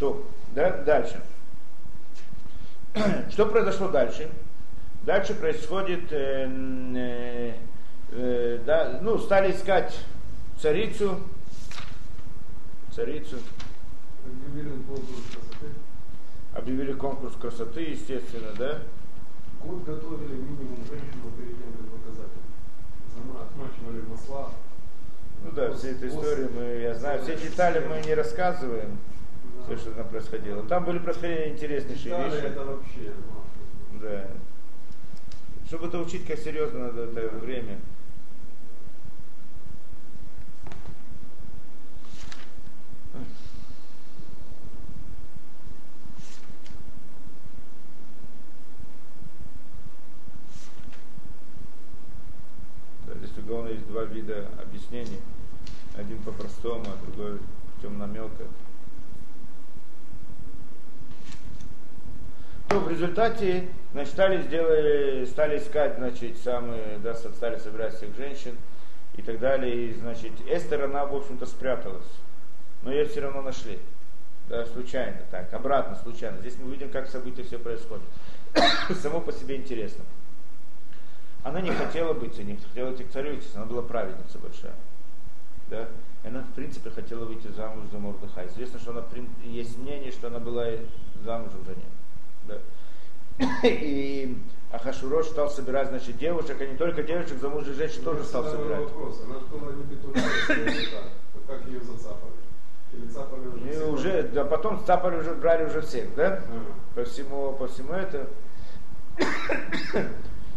То, да, дальше. Что произошло дальше? Дальше происходит, э, э, э, да, ну, стали искать царицу, царицу. Объявили конкурс красоты. Объявили конкурс красоты, естественно, да? Год готовили минимум женщину перед тем, как показать. Отмачивали масла. Ну да, все эти истории мы, я знаю, все детали мы не рассказываем, все, что там происходило. Там были происходили интереснейшие Детали вещи. это вообще. ну, Да. Чтобы это учить как серьезно надо это время. Есть два вида объяснений. Один по-простому, а другой путем намека. То в результате, значит, стали, сделали, стали искать, значит, самые, да, стали собирать всех женщин и так далее. И, значит, Эстер, она, в общем-то, спряталась. Но ее все равно нашли. Да, случайно, так, обратно, случайно. Здесь мы видим, как события все происходят. Само по себе интересно. Она не хотела быть, не хотела царю, естественно, она была праведница большая. Да? И она, в принципе, хотела выйти замуж за Мордыха. Известно, что она, есть мнение, что она была замужем за ним. Да. И Ахашурош стал собирать, значит, девушек, а не только девушек, замужних женщин тоже стал собирать. Вопрос. Она же была не петушка, как ее зацапали? Или цапали уже? И уже, да потом цапали уже, брали уже всех, да? Ага. По всему, по всему это.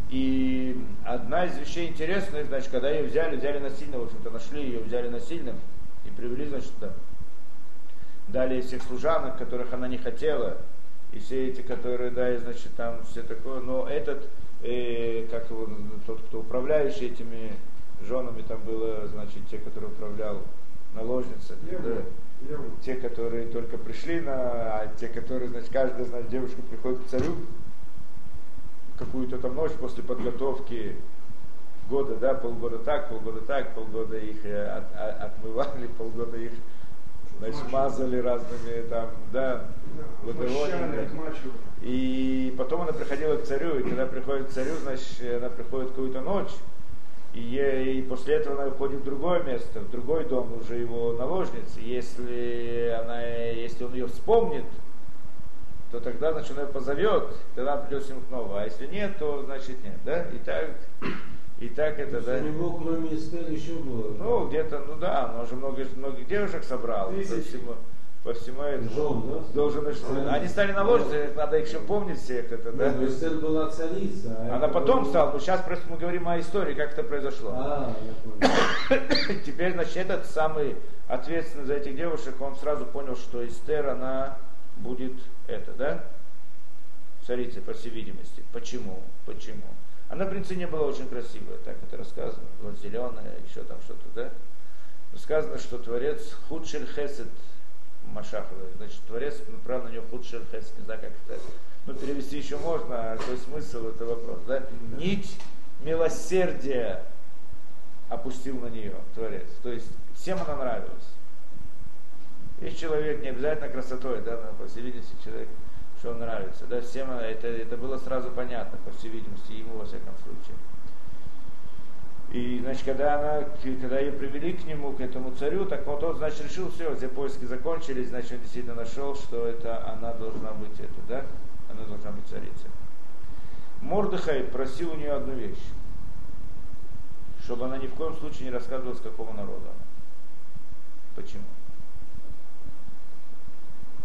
И одна из вещей интересных, значит, когда ее взяли, взяли насильно, в общем-то, нашли ее, взяли насильно и привели, значит, да. Дали всех служанок, которых она не хотела, и все эти, которые, да, и, значит, там все такое. Но этот, э, как его, тот, кто управляющий этими женами, там было, значит, те, которые управлял наложница. Я да. вот, я вот. Те, которые только пришли на, а те, которые, значит, каждая, значит, девушка приходит к царю какую-то там ночь после подготовки года, да, полгода так, полгода так, полгода их э, от- от- отмывали, полгода их значит, мазали разными там, да, отмачивали. И потом она приходила к царю, и когда приходит к царю, значит, она приходит какую-то ночь, и, ей- и после этого она уходит в другое место, в другой дом уже его наложницы. Если, она, если он ее вспомнит, то тогда, значит, он ее позовет, тогда придет с ним снова. А если нет, то значит нет, да? И так, и так это, То да. У него, кроме Эстер, еще было. Ну, где-то, ну да, он же много, многих девушек собрал по Тысячи. всему, по всему этому. Жен, да? Должен, что- они стали наложницами, надо их еще помнить всех это, да? Да, но Эстер была царица. а Она потом было- стала, но сейчас просто мы говорим о истории, как это произошло. А, я понял. Теперь, значит, этот самый ответственный за этих девушек, он сразу понял, что Эстер, она будет это, да? Царицей, по всей видимости. Почему? Почему? Она, в принципе, не была очень красивая, так это рассказано. Вот зеленая, еще там что-то, да? Но сказано, что Творец худшель хесед Машахова. Значит, Творец направил на нее худшель хесед. Не знаю, как это. Ну, перевести еще можно, а какой смысл, это вопрос, да? Нить милосердия опустил на нее Творец. То есть всем она нравилась. Есть человек, не обязательно красотой, да, но по всей видимости человек, что он нравится. Да, всем это, это было сразу понятно, по всей видимости, ему во всяком случае. И, значит, когда, она, когда ее привели к нему, к этому царю, так вот он, значит, решил, все, все поиски закончились, значит, он действительно нашел, что это она должна быть это, да? Она должна быть царицей. Мордыхай просил у нее одну вещь, чтобы она ни в коем случае не рассказывала, с какого народа она. Почему?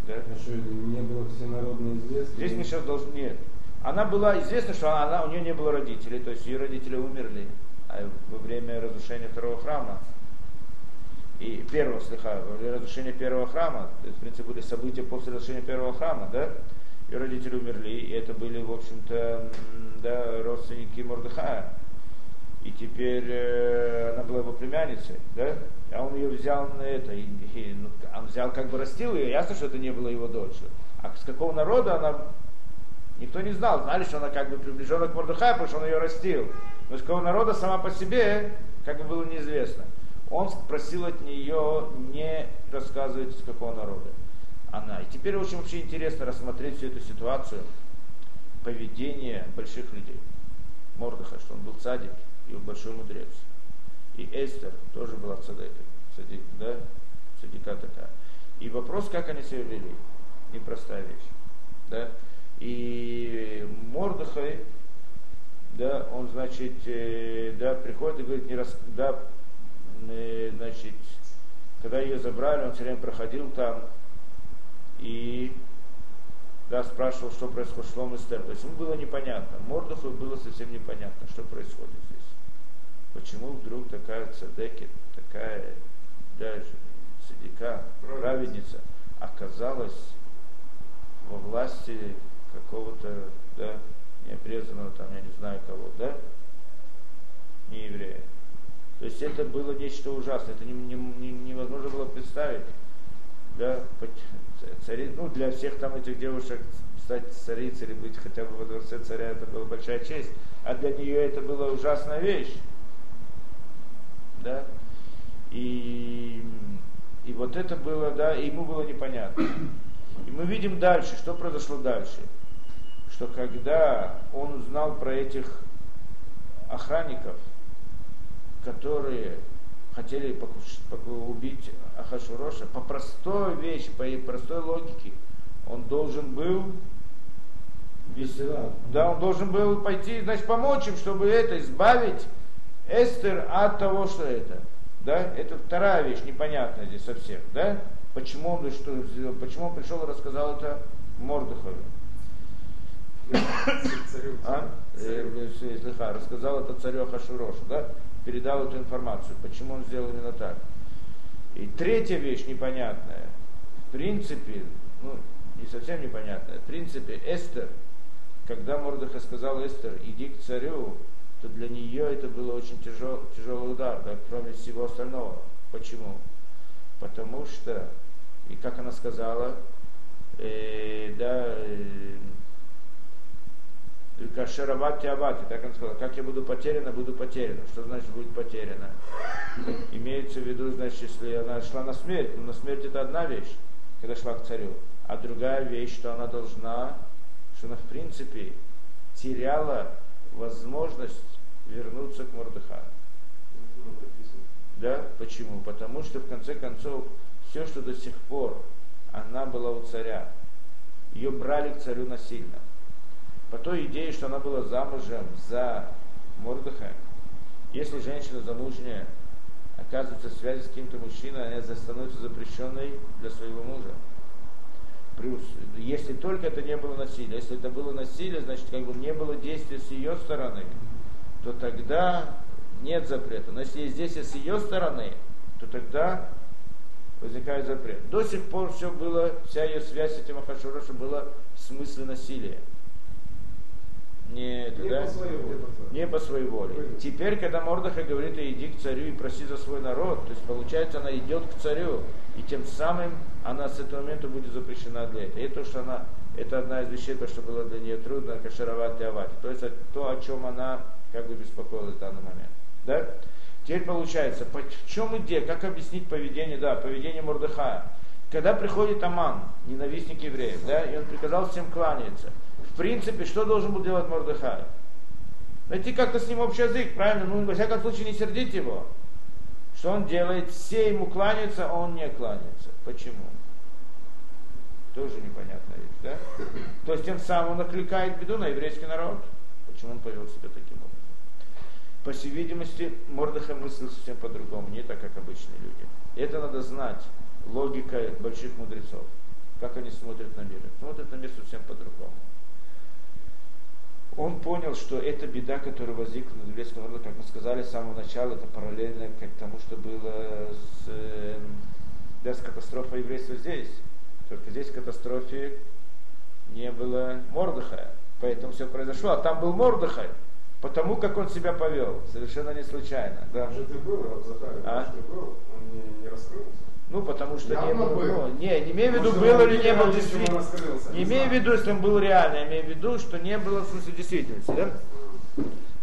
Да? Что, это не было всенародно известно? Здесь мы сейчас должны... Нет. Она была известна, что она, у нее не было родителей, то есть ее родители умерли а во время разрушения второго храма. И первого, слегка, во время разрушения первого храма, то есть, в принципе, были события после разрушения первого храма, да? Ее родители умерли, и это были, в общем-то, да, родственники Мордыхая. И теперь э, она была его племянницей, да? А он ее взял на это, и, и, ну, он взял, как бы растил ее, ясно, что это не было его дочерью. А с какого народа она, никто не знал, знали, что она как бы приближена к Мордыхаю, потому что он ее растил. Но с какого народа сама по себе, как бы было неизвестно. Он просил от нее не рассказывать, с какого народа. она. И теперь очень вообще интересно рассмотреть всю эту ситуацию поведения больших людей. Мордыха, что он был цадик и большой мудрец. И Эстер тоже была цадик, цадик да, цадика такая. И вопрос, как они себя вели, непростая вещь. Да? И Мордыхай, да, он, значит, э, да, приходит и говорит, не рас, да, э, значит, когда ее забрали, он все время проходил там и да, спрашивал, что происходит, шлом Эстер. То есть ему было непонятно. Мордуху было совсем непонятно, что происходит здесь. Почему вдруг такая цадекет, такая даже садика, праведница, оказалась во власти какого-то, да, необрезанного там, я не знаю кого, да, не еврея. То есть это было нечто ужасное, это не, не, не, невозможно было представить. Да, цари, ну, для всех там этих девушек стать царицей или быть хотя бы во дворце царя, это была большая честь. А для нее это была ужасная вещь. Да? И, и вот это было, да, и ему было непонятно. И мы видим дальше, что произошло дальше. Что когда он узнал про этих охранников, которые хотели убить Ахашуроша, по простой вещи, по простой логике, он должен был да, он должен был пойти, значит, помочь им, чтобы это, избавить Эстер от того, что это. Да? Это вторая вещь, непонятная здесь совсем. Да? Почему он, что, почему он пришел и рассказал это Мордыхову? А? Слыха, рассказал это царю Ахашурошу, да? передал эту информацию. Почему он сделал именно так? И третья вещь непонятная. В принципе, ну, не совсем непонятная. В принципе, Эстер, когда Мордыха сказал Эстер, иди к царю, то для нее это было очень тяжел, тяжелый удар, да, кроме всего остального. Почему? Потому что, и как она сказала, э, да, э, Кашеравати Авати, так он сказал, как я буду потеряна, буду потеряна. Что значит будет потеряна? Имеется в виду, значит, если она шла на смерть, но на смерть это одна вещь, когда шла к царю. А другая вещь, что она должна, что она в принципе теряла возможность вернуться к Мордыхаю. Да? Почему? Потому что в конце концов все, что до сих пор она была у царя, ее брали к царю насильно по той идее, что она была замужем за Мордыхаем. Если женщина замужняя оказывается в связи с каким-то мужчиной, она становится запрещенной для своего мужа. Если только это не было насилие. Если это было насилие, значит, как бы не было действия с ее стороны, то тогда нет запрета. Но если здесь с ее стороны, то тогда возникает запрет. До сих пор все было, вся ее связь с этим Ахашурошем была в смысле насилия не, это, не да? по своей воле. Не по своей воле. Теперь, когда Мордыха говорит, иди к царю и проси за свой народ, то есть получается, она идет к царю, и тем самым она с этого момента будет запрещена для этого. И то, что она, это одна из вещей, то, что было для нее трудно, кашировать и авать. То есть то, о чем она как бы беспокоилась в данный момент. Да? Теперь получается, в чем идея, как объяснить поведение, да, поведение Мордыхая. Когда приходит Аман, ненавистник евреев, да, и он приказал всем кланяться, принципе, что должен был делать Мордыхай? Найти как-то с ним общий язык, правильно? Ну, во всяком случае, не сердить его. Что он делает? Все ему кланяются, а он не кланяется. Почему? Тоже непонятная вещь, да? То есть тем самым он накликает беду на еврейский народ. Почему он повел себя таким образом? По всей видимости, Мордыха мыслил совсем по-другому, не так, как обычные люди. Это надо знать, логика больших мудрецов. Как они смотрят на мир. Смотрят на мир совсем по-другому он понял, что эта беда, которая возникла на еврейском народе, как мы сказали с самого начала, это параллельно к тому, что было с, э, да, с катастрофой еврейства здесь. Только здесь в катастрофе не было Мордыхая. Поэтому все произошло. А там был Мордыхай. Потому как он себя повел. Совершенно не случайно. Да. Там же ты был, Захарий, а? ты был, он не, не раскрылся. Ну, потому что Явно не был. был. Ну, не, не имею в виду, был или не был действительно. Не не имею в виду, если он был реально, я имею в виду, что не было в смысле действительности, да?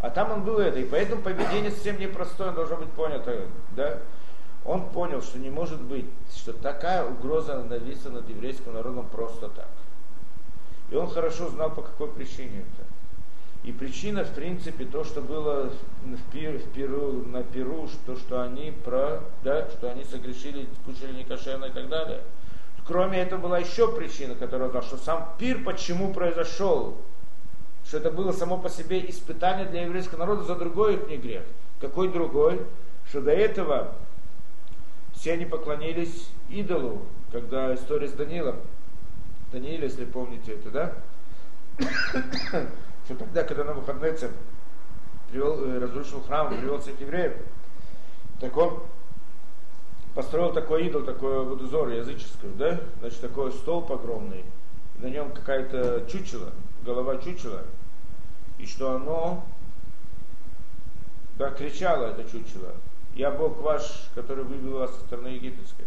А там он был это, и поэтому поведение совсем непростое, должно быть понято, да? Он понял, что не может быть, что такая угроза нависла над еврейским народом просто так. И он хорошо знал, по какой причине это. И причина, в принципе, то, что было в, пир, в Перу, на Перу, то, что они про, да, что они согрешили, кушали некошерно и так далее. Кроме этого была еще причина, которая знал, что сам пир почему произошел, что это было само по себе испытание для еврейского народа за другой их не грех. Какой другой? Что до этого все они поклонились идолу, когда история с Данилом, Даниил, если помните это, да? что тогда, когда на выходные привел, э, разрушил храм, привел всех евреев, так он построил такой идол, такой водозор языческий, да? Значит, такой столб огромный, на нем какая-то чучела, голова чучела, и что оно, да, кричало это чучело, я Бог ваш, который вывел вас со страны египетской.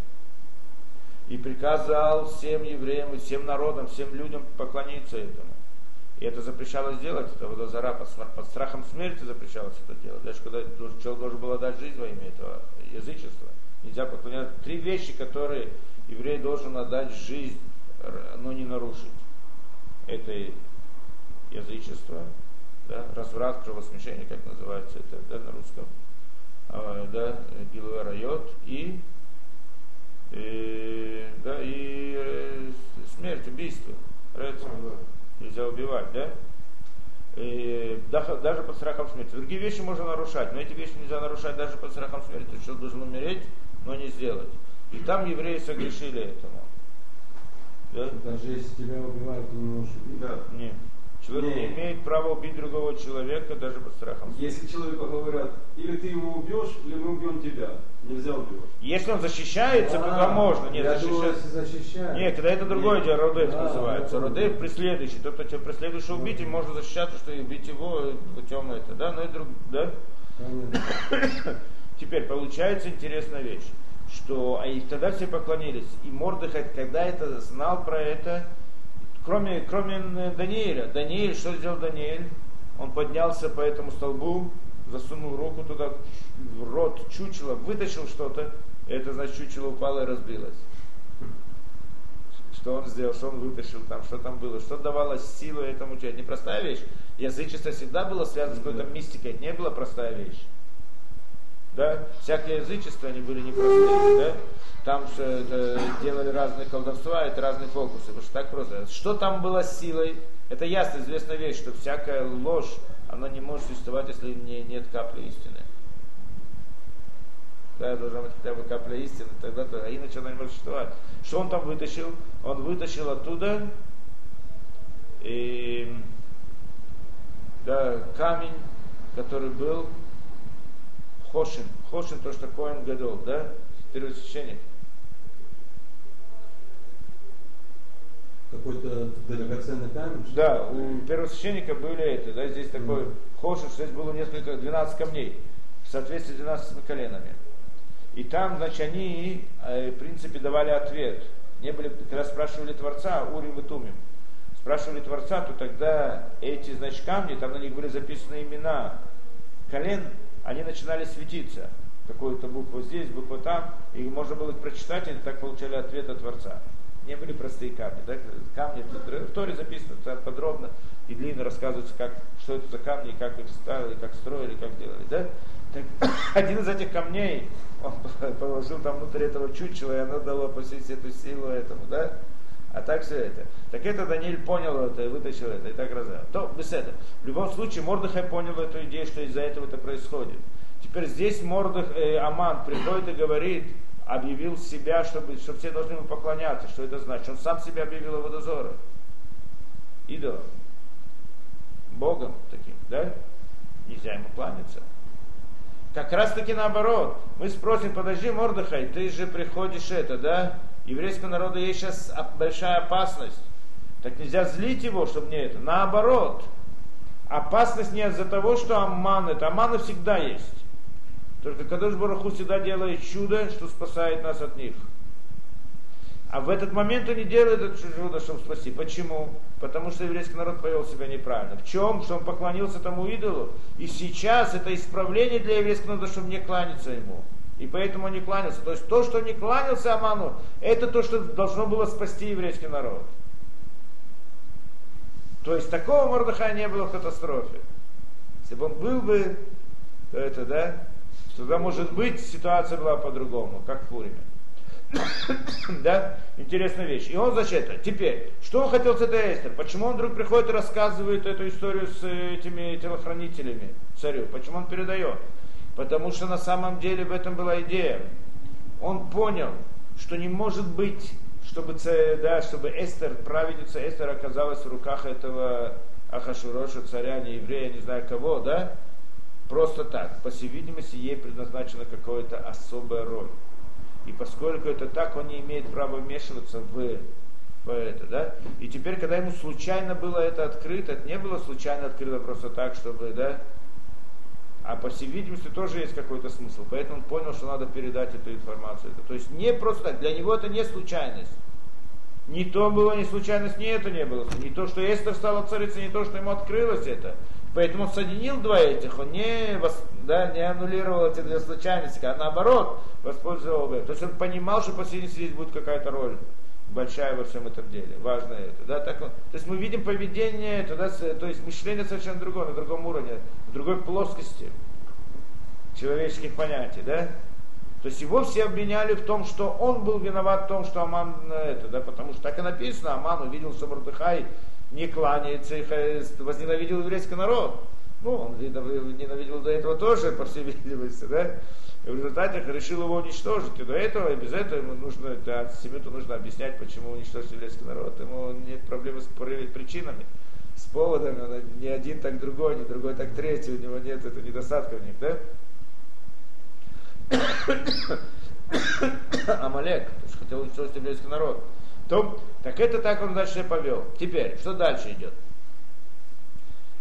И приказал всем евреям и всем народам, всем людям поклониться этому. И это запрещалось делать, это водозара под, под страхом смерти запрещалось это делать. Даже когда человек должен был отдать жизнь во имя этого язычества. Нельзя поклоняться. Три вещи, которые еврей должен отдать жизнь, но не нарушить. Это язычество, да, разврат, кровосмешение, как называется это да, на русском, да, Гилуэ Райот и, и, да, и э, смерть, убийство. Нравится? нельзя убивать, да? И даже под страхом смерти. Другие вещи можно нарушать, но эти вещи нельзя нарушать даже под страхом смерти. Есть человек должен умереть, но не сделать. И там евреи согрешили этому. Да? Даже если тебя убивают, ты не можешь убить. Да. Нет. Человек не. имеет права убить другого человека даже под страхом. Если человеку говорят, или ты его убьешь, или мы убьем тебя. Нельзя убивать. Если он защищается, тогда можно. Нет, защищается. защищает. Нет, тогда это другое дело, родев да, называется. Родев преследующий. Тот, кто тебя преследующий убить, им можно защищаться, что и убить его путем это. Да, ну и друг, да? Теперь получается интересная вещь, что а и тогда все поклонились. И Мордыхай, когда это знал про это, кроме, кроме Даниэля. Даниэль, что сделал Даниэль? Он поднялся по этому столбу, засунул руку туда, в рот чучела, вытащил что-то, это значит чучело упало и разбилось. Что он сделал, что он вытащил там, что там было, что давало силу этому человеку. Непростая вещь. Язычество всегда было связано с какой-то мистикой, это не была простая вещь. Да? Всякие язычества, они были непростые, да? Там что это, делали разные колдовства, это разные фокусы, потому что так просто. Что там было силой? Это ясно, известная вещь, что всякая ложь, она не может существовать, если не, нет капли истины. Да, должна быть хотя бы капля истины, тогда то, а иначе она не может существовать. Что он там вытащил? Он вытащил оттуда и, да, камень, который был Хошин. Хошин то, что Коэн Гадол, да, первосвященник. Какой-то драгоценный камень? Да, у первосвященника были это, да, здесь такой mm. хошин, что здесь было несколько, 12 камней, в соответствии с 12 коленами. И там, значит, они, э, в принципе, давали ответ. Не были, когда спрашивали Творца, Урим и Тумим, спрашивали Творца, то тогда эти, значит, камни, там на них были записаны имена колен, они начинали светиться. Какую-то букву здесь, букву там, и можно было их прочитать, и так получали ответ от Творца не были простые камни. Да? Камни в Торе записано подробно и длинно рассказывается, как, что это за камни, как их ставили, как строили, как делали. Да? Так, один из этих камней он положил там внутрь этого чучела, и оно дало по всей эту силу этому, да? А так все это. Так это Даниэль понял это и вытащил это, и так разобрал. То без этого. В любом случае, Мордыхай понял эту идею, что из-за этого это происходит. Теперь здесь Мордых, э, Аман приходит и говорит, объявил себя, чтобы, чтобы все должны ему поклоняться. Что это значит? Он сам себя объявил водозором. Идолом. Богом таким, да? Нельзя ему кланяться. Как раз таки наоборот. Мы спросим, подожди, Мордыхай, ты же приходишь это, да? Еврейскому народу есть сейчас большая опасность. Так нельзя злить его, чтобы не это. Наоборот. Опасность не из-за того, что Амман это. Амманы всегда есть. Только Кадош Бараху всегда делает чудо, что спасает нас от них. А в этот момент он не делает это чудо, чтобы спасти. Почему? Потому что еврейский народ повел себя неправильно. В чем? Что он поклонился тому идолу. И сейчас это исправление для еврейского народа, чтобы не кланяться ему. И поэтому не кланялся. То есть то, что не кланялся Аману, это то, что должно было спасти еврейский народ. То есть такого Мордыхая не было в катастрофе. Если бы он был бы, то это, да, тогда, может быть, ситуация была по-другому, как в Пуриме. да, интересная вещь. И он, значит, это. Теперь, что он хотел с этой Эстер? Почему он вдруг приходит и рассказывает эту историю с этими телохранителями царю? Почему он передает? Потому что на самом деле в этом была идея. Он понял, что не может быть, чтобы, да, чтобы Эстер, праведница Эстер оказалась в руках этого Ахашуроша, царя, не еврея, не знаю кого, да? Просто так. По всей видимости, ей предназначена какая-то особая роль. И поскольку это так, он не имеет права вмешиваться в, в это, да? И теперь, когда ему случайно было это открыто, это не было случайно открыто просто так, чтобы, да? А по всей видимости тоже есть какой-то смысл. Поэтому он понял, что надо передать эту информацию. То есть не просто так, для него это не случайность. Ни то было не случайность, ни это не было. Не то, что Эстер стала царицей, не то, что ему открылось это. Поэтому он соединил два этих, он не, да, не аннулировал эти две случайности, а наоборот воспользовал. То есть он понимал, что последний здесь будет какая-то роль большая во всем этом деле. Важно это. Да, так, то есть мы видим поведение, это, да, то есть мышление совершенно другое, на другом уровне, в другой плоскости человеческих понятий. Да? То есть его все обвиняли в том, что он был виноват в том, что Аман это, да, потому что так и написано, Аман увидел, что Мордыхай не кланяется и возненавидел еврейский народ. Ну, он ненавидел до этого тоже, по всей видимости, да? И в результате решил его уничтожить. И до этого, и без этого ему нужно, да, антисемиту нужно объяснять, почему уничтожить еврейский народ. Ему нет проблемы с причинами, с поводами. Он не один так другой, не другой так третий, у него нет это недостатков в них, да? Амалек, хотел уничтожить еврейский народ то, так это так он дальше повел. Теперь, что дальше идет?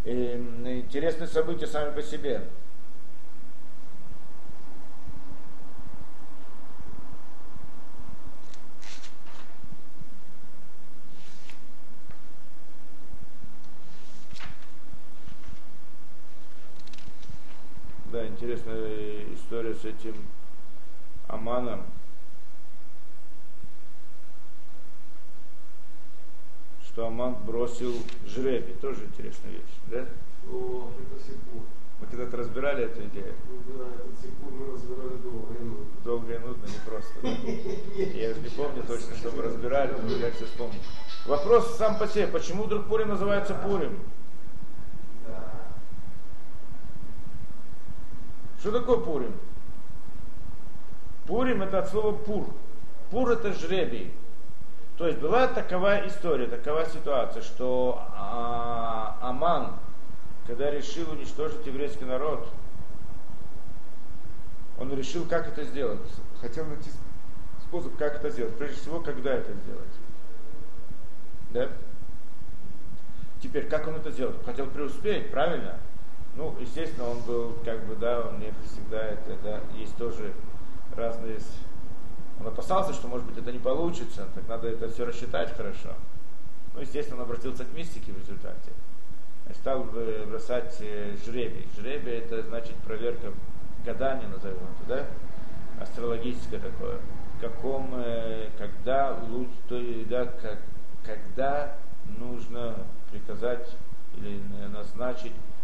И, эм, интересные события сами по себе. Да, интересная история с этим Аманом. что Аман бросил жребий. Тоже интересная вещь, да? О, это. Мы когда-то разбирали эту идею. Ну, да, этот сипур мы разбирали долго и нудно. Долго и нудно, не просто. Да? Я не помню точно, что мы разбирали, но я все вспомню. Вопрос сам по себе, почему вдруг Пурим называется Пурим? Что такое Пурим? Пурим это от слова пур. Пур это жребий. То есть была такова история, такова ситуация, что а, Аман, когда решил уничтожить еврейский народ, он решил, как это сделать. Хотел найти способ, как это сделать. Прежде всего, когда это сделать. Да? Теперь, как он это сделал? Хотел преуспеть, правильно? Ну, естественно, он был, как бы, да, он не всегда это, да, есть тоже разные он опасался, что, может быть, это не получится, так надо это все рассчитать хорошо. Ну, естественно, он обратился к мистике в результате. И стал бросать э, жребий. Жребий это значит проверка гадания, назовем это, да? Астрологическое такое. каком, э, когда, да, когда нужно приказать или назначить э,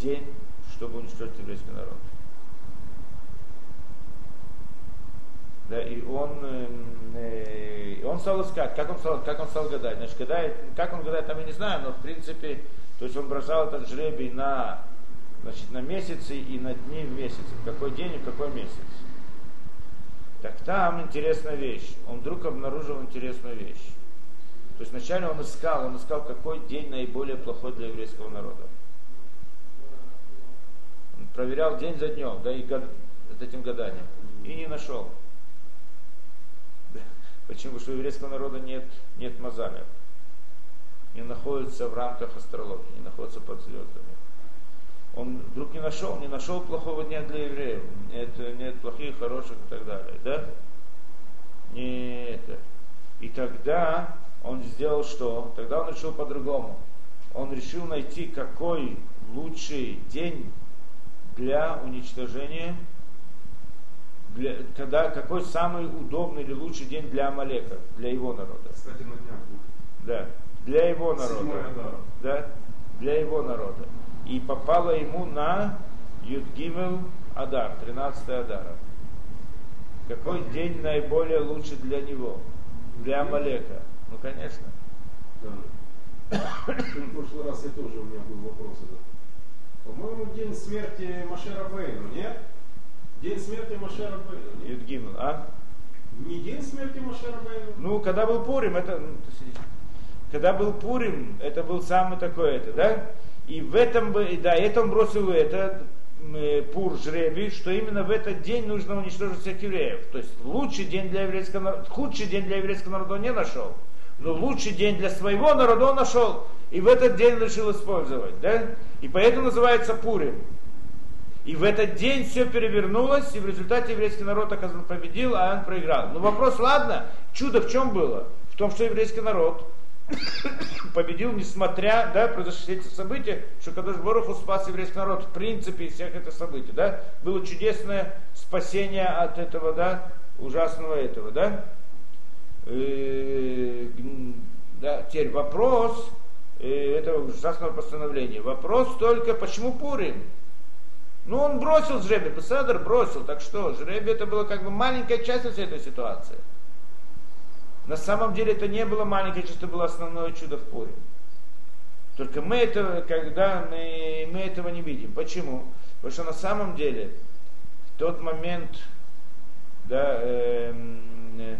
день, чтобы уничтожить еврейский народ. Да, и он, эм, э, он стал искать, как он стал, как он стал гадать. Значит, гадает, как он гадает, там я не знаю, но в принципе, то есть он бросал этот жребий на, значит, на месяцы и на дни в месяце. В какой день и в какой месяц. Так там интересная вещь. Он вдруг обнаружил интересную вещь. То есть вначале он искал, он искал, какой день наиболее плохой для еврейского народа. Проверял день за днем, да, и год, этим гаданием. И не нашел. Почему? Потому что у еврейского народа нет, нет мазаля. Не находится в рамках астрологии, не находится под звездами. Он вдруг не нашел, не нашел плохого дня для евреев. Нет, нет плохих, хороших и так далее. Да? Не это. И тогда он сделал что? Тогда он решил по-другому. Он решил найти, какой лучший день для уничтожения для, когда, какой самый удобный или лучший день для Амалека, для его народа. Кстати, на днях будет. Да, для его народа. Седьмой Адар. Да, для его народа. И попало ему на Юдгимел Адар, 13 Адара. Какой день наиболее лучше для него? Для Амалека. Ну, конечно. Да. В прошлый раз я тоже у меня был вопрос этот. По-моему, день смерти Машера Бейну, нет? День смерти Машера Бейну, нет? Юдгимел, а? Не день смерти Машера Бейну? Ну, когда был Пурим, это... ну. Когда был Пурим, это был самый такой это, да? И в этом, да, это он бросил это, э, Пур жребий, что именно в этот день нужно уничтожить всех евреев. То есть лучший день для еврейского народа, худший день для еврейского народа он не нашел, но лучший день для своего народа он нашел. И в этот день решил использовать, да? И поэтому называется Пурим. И в этот день все перевернулось, и в результате еврейский народ, оказывается, победил, а он проиграл. Ну вопрос, ладно, чудо в чем было? В том, что еврейский народ победил, несмотря, да, произошли эти события, что Кадош Бороху спас еврейский народ в принципе из всех этих событий, да. Было чудесное спасение от этого, да, ужасного этого, да. Э, м, да, теперь вопрос э, этого ужасного постановления. Вопрос только, почему Пурим? Ну, он бросил жребий, Бесадр бросил, так что, жребий это было как бы маленькая часть всей этой ситуации. На самом деле это не было маленькое чувство, это было основное чудо в Пуре. Только мы этого, когда мы, мы этого не видим. Почему? Потому что на самом деле в тот момент да, эм, э,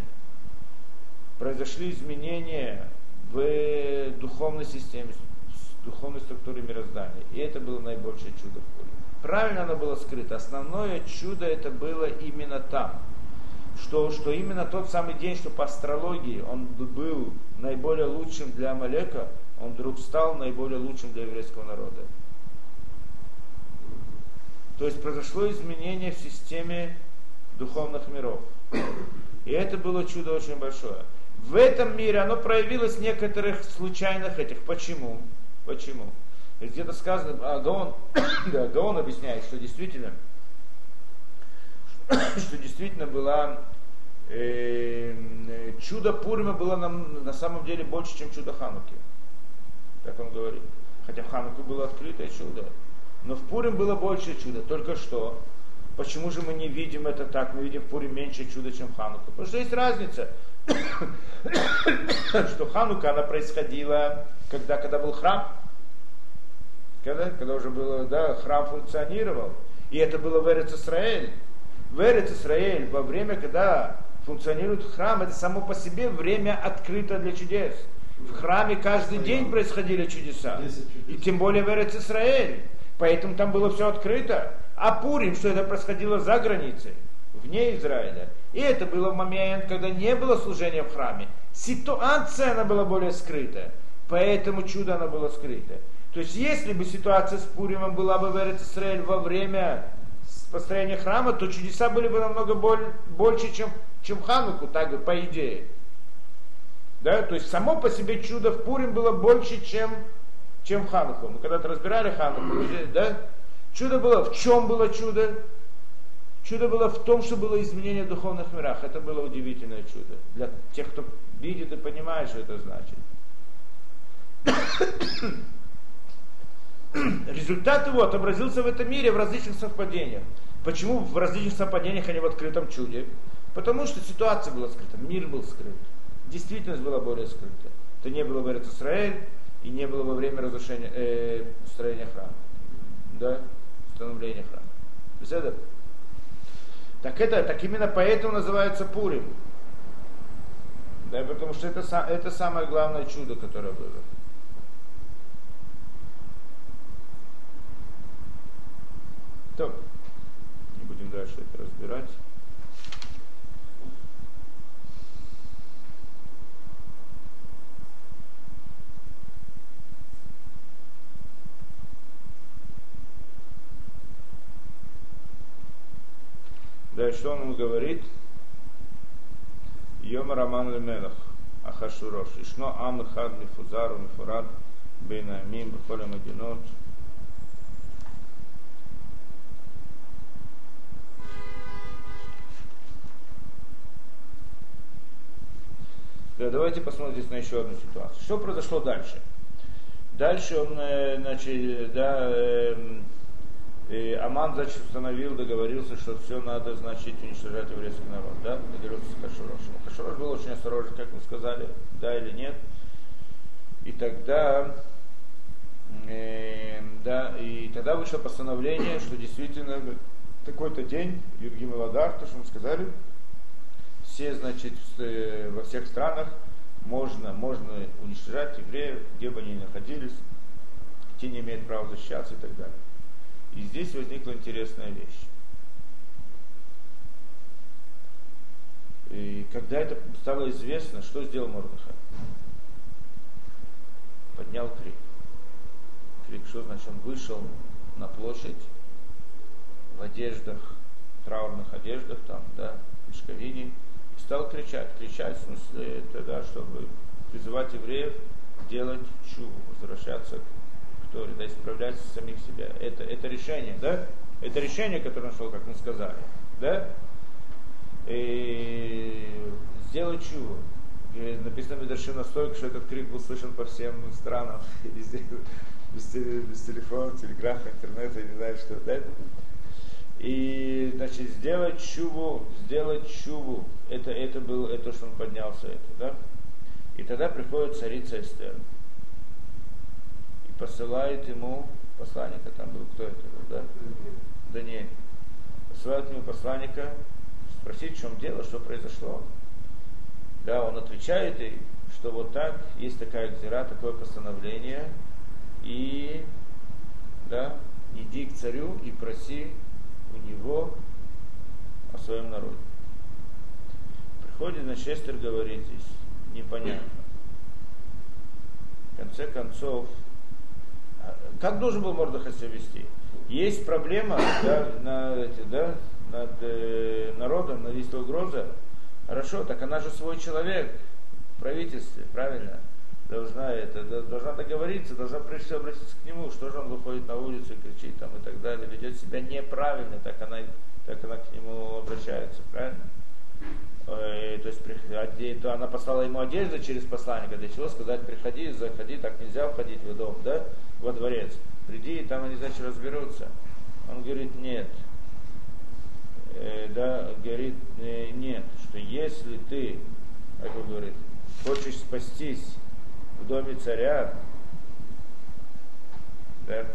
произошли изменения в духовной системе, с духовной структуре мироздания. И это было наибольшее чудо в Пуре. Правильно оно было скрыто. Основное чудо это было именно там что, что именно тот самый день, что по астрологии он был наиболее лучшим для Амалека, он вдруг стал наиболее лучшим для еврейского народа. То есть произошло изменение в системе духовных миров. И это было чудо очень большое. В этом мире оно проявилось в некоторых случайных этих. Почему? Почему? Где-то сказано, а Гаон, да, Гаон объясняет, что действительно что действительно была э, чудо Пурима было нам, на самом деле больше, чем чудо Хануки. Так он говорит. Хотя в Хануку было открытое чудо. Но в Пурим было больше чуда. Только что. Почему же мы не видим это так? Мы видим в Пурим меньше чуда, чем в Хануку. Потому что есть разница. что Ханука, она происходила, когда, когда был храм. Когда, когда уже было, да, храм функционировал. И это было в Эрец Исраэль. В Эрец Исраэль, во время, когда функционирует храм, это само по себе время открыто для чудес. В храме каждый день происходили чудеса. И тем более в Эрец Исраэль. Поэтому там было все открыто. А Пурим, что это происходило за границей, вне Израиля. И это было момент, когда не было служения в храме. Ситуация, она была более скрыта. Поэтому чудо, она было скрыто. То есть, если бы ситуация с Пуримом была бы в Исраэль во время построения храма, то чудеса были бы намного боль, больше, чем, чем Хануку, так по идее. Да? То есть само по себе чудо в Пурим было больше, чем, чем в Хануку. Мы когда-то разбирали Хануку, да? Чудо было, в чем было чудо? Чудо было в том, что было изменение в духовных мирах. Это было удивительное чудо. Для тех, кто видит и понимает, что это значит. Результат его отобразился в этом мире в различных совпадениях. Почему в различных совпадениях, а не в открытом чуде? Потому что ситуация была скрыта, мир был скрыт. Действительность была более скрыта. Это не было в Исраэль и не было во время разрушения, э, строения храма. Да? Становления храма. Беседа? Так это, так именно поэтому называется Пурим. Да, потому что это, это самое главное чудо, которое было. То, не будем дальше это разбирать. что он ему говорит? Йома Раман Лемелах, Ахашурош, Ишно Ам Ихад Мифузару Мифурад Бейнамим Бехоле Мадинот. Да, давайте посмотрим здесь на еще одну ситуацию. Что произошло дальше? Дальше он, э, значит, да, эм, и Аман, значит, установил, договорился, что все надо, значит, уничтожать еврейский народ, да, договорился с Хашурошем. Хашурош был очень осторожен, как мы сказали, да или нет. И тогда, э, да, и тогда вышло постановление, что действительно такой-то день, Юргим Ладар, то, что мы сказали, все, значит, э, во всех странах можно, можно уничтожать евреев, где бы они ни находились, те не имеют права защищаться и так далее. И здесь возникла интересная вещь. И когда это стало известно, что сделал Мордыхай? Поднял крик. Крик, что значит? Он вышел на площадь в одеждах, траурных одеждах, там, да, в мешковине, и стал кричать, кричать, в смысле, это, да, чтобы призывать евреев делать чу, возвращаться к Торе, да, исправлять самих себя. Это, это решение, да? Это решение, которое нашел, как мы сказали, да? И сделать чего? Написано в Медарши настолько, что этот крик был слышен по всем странам, без телефона, телеграфа, интернета, не знаю что, да? И, значит, сделать чуву, сделать чуву, это, это было, это, что он поднялся, это, да? И тогда приходит царица Эстер посылает ему посланника, там был кто это был, да? Даниэль. Посылает ему посланника, спросить, в чем дело, что произошло. Да, он отвечает ей, что вот так, есть такая гзира, такое постановление, и да, иди к царю и проси у него о своем народе. Приходит, значит, Эстер говорит здесь, непонятно. В конце концов, как должен был Мордыхай себя вести? Есть проблема да, на, эти, да, над э, народом, есть угроза. Хорошо, так она же свой человек в правительстве, правильно? Должна это, должна договориться, должна прежде всего обратиться к нему, что же он выходит на улицу и кричит там и так далее, ведет себя неправильно, так она, так она к нему обращается, правильно? Э, то есть она послала ему одежду через посланника, для чего сказать, приходи, заходи, так нельзя входить в дом, да? во дворец, приди, и там они, значит, разберутся. Он говорит, нет. Э, да, говорит, э, нет, что если ты, как он говорит, хочешь спастись в доме царя, да,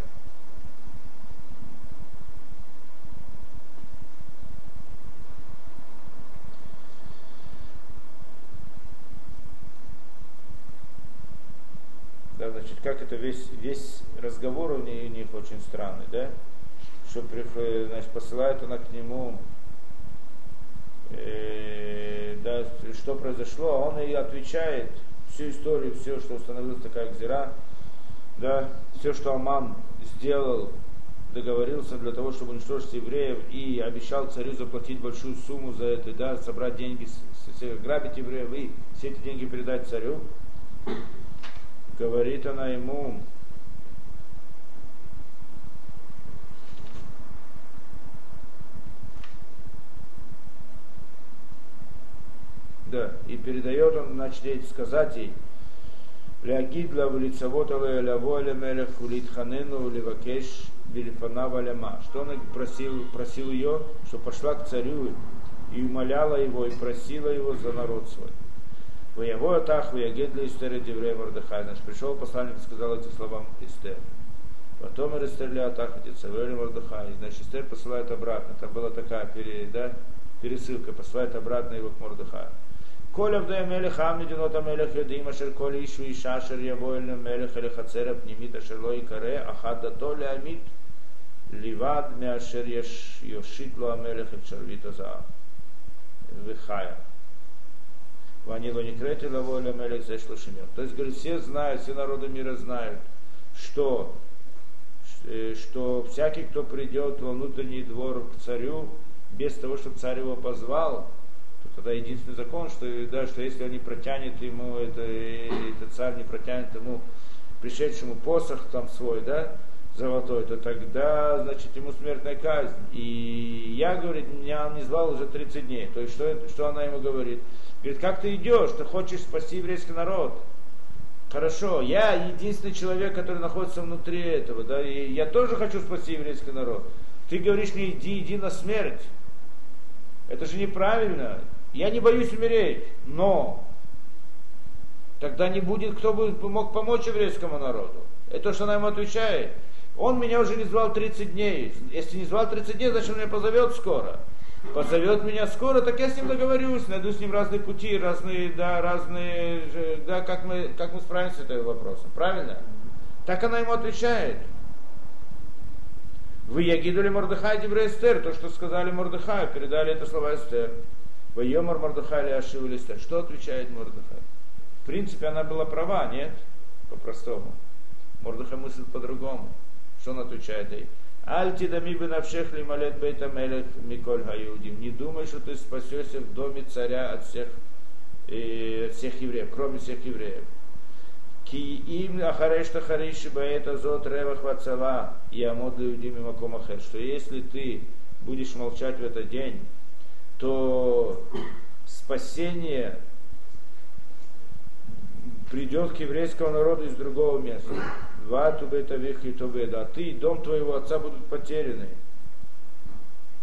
Да, значит, как это весь, весь разговор у них, у них очень странный, да? Что значит, посылает она к нему, э, да, что произошло, а он ей отвечает всю историю, все, что установилась такая гзира, да, все, что Аман сделал, договорился для того, чтобы уничтожить евреев и обещал царю заплатить большую сумму за это, да, собрать деньги, грабить евреев и все эти деньги передать царю говорит она ему, Да, и передает он, значит, ей сказать ей, Лягидла в лицевотала ляволя мелех в литханену в ливакеш вилифана. Что он просил, просил ее, что пошла к царю и умоляла его, и просила его за народ свой. В его атах, в Ягед для Эстера Деврея Мордыхай. Значит, пришел посланник и сказал эти слова Эстер. Потом Эстер для атах, эти Цавели Мордыхай. Значит, Эстер посылает обратно. Там была такая пере, да, пересылка, посылает обратно его к Мордыхаю. כל עבדי המלך, העם מדינות המלך יודעים אשר כל איש ואישה אשר יבוא אל המלך אל החצר הפנימית אשר לא ייקרא, אחת דתו להמית לבד מאשר יושיט לו המלך את שרביט הזהב. וחיה. Ванило не кретила воля мелек зашло То есть, говорит, все знают, все народы мира знают, что, э, что всякий, кто придет во внутренний двор к царю, без того, чтобы царь его позвал, то тогда единственный закон, что, да, что если он не протянет ему, это, этот царь не протянет ему пришедшему посох там свой, да, золотой, то тогда, значит, ему смертная казнь. И я, говорит, меня он не звал уже 30 дней. То есть, что, что она ему говорит? Говорит, как ты идешь, ты хочешь спасти еврейский народ. Хорошо, я единственный человек, который находится внутри этого, да, и я тоже хочу спасти еврейский народ. Ты говоришь мне, иди, иди на смерть. Это же неправильно. Я не боюсь умереть, но тогда не будет, кто бы мог помочь еврейскому народу. Это то, что она ему отвечает. Он меня уже не звал 30 дней. Если не звал 30 дней, значит он меня позовет скоро. Позовет меня скоро, так я с ним договорюсь, найду с ним разные пути, разные, да, разные, да, как мы, как мы справимся с этим вопросом. Правильно? Так она ему отвечает. Вы ягидули Мордыхай Дебре Эстер, то, что сказали Мордыхаю, передали это слова Эстер. Вы Йомар Мордыхай Ляшивали Эстер. Что отвечает Мордыхай? В принципе, она была права, нет? По-простому. Мордыхай мыслит по-другому. Что он отвечает ей? Альти дами бы навшех лималет бейта мелех миколь хаюдим. Не думай, что ты спасешься в доме царя от всех, э, от всех евреев, кроме всех евреев. Ки им ахарешта хариши баэта зот ревах вацава и амод иудими макомахер. Что если ты будешь молчать в этот день, то спасение придет к еврейскому народу из другого места. Вату бета вихи тобеда. А ты и дом твоего отца будут потеряны.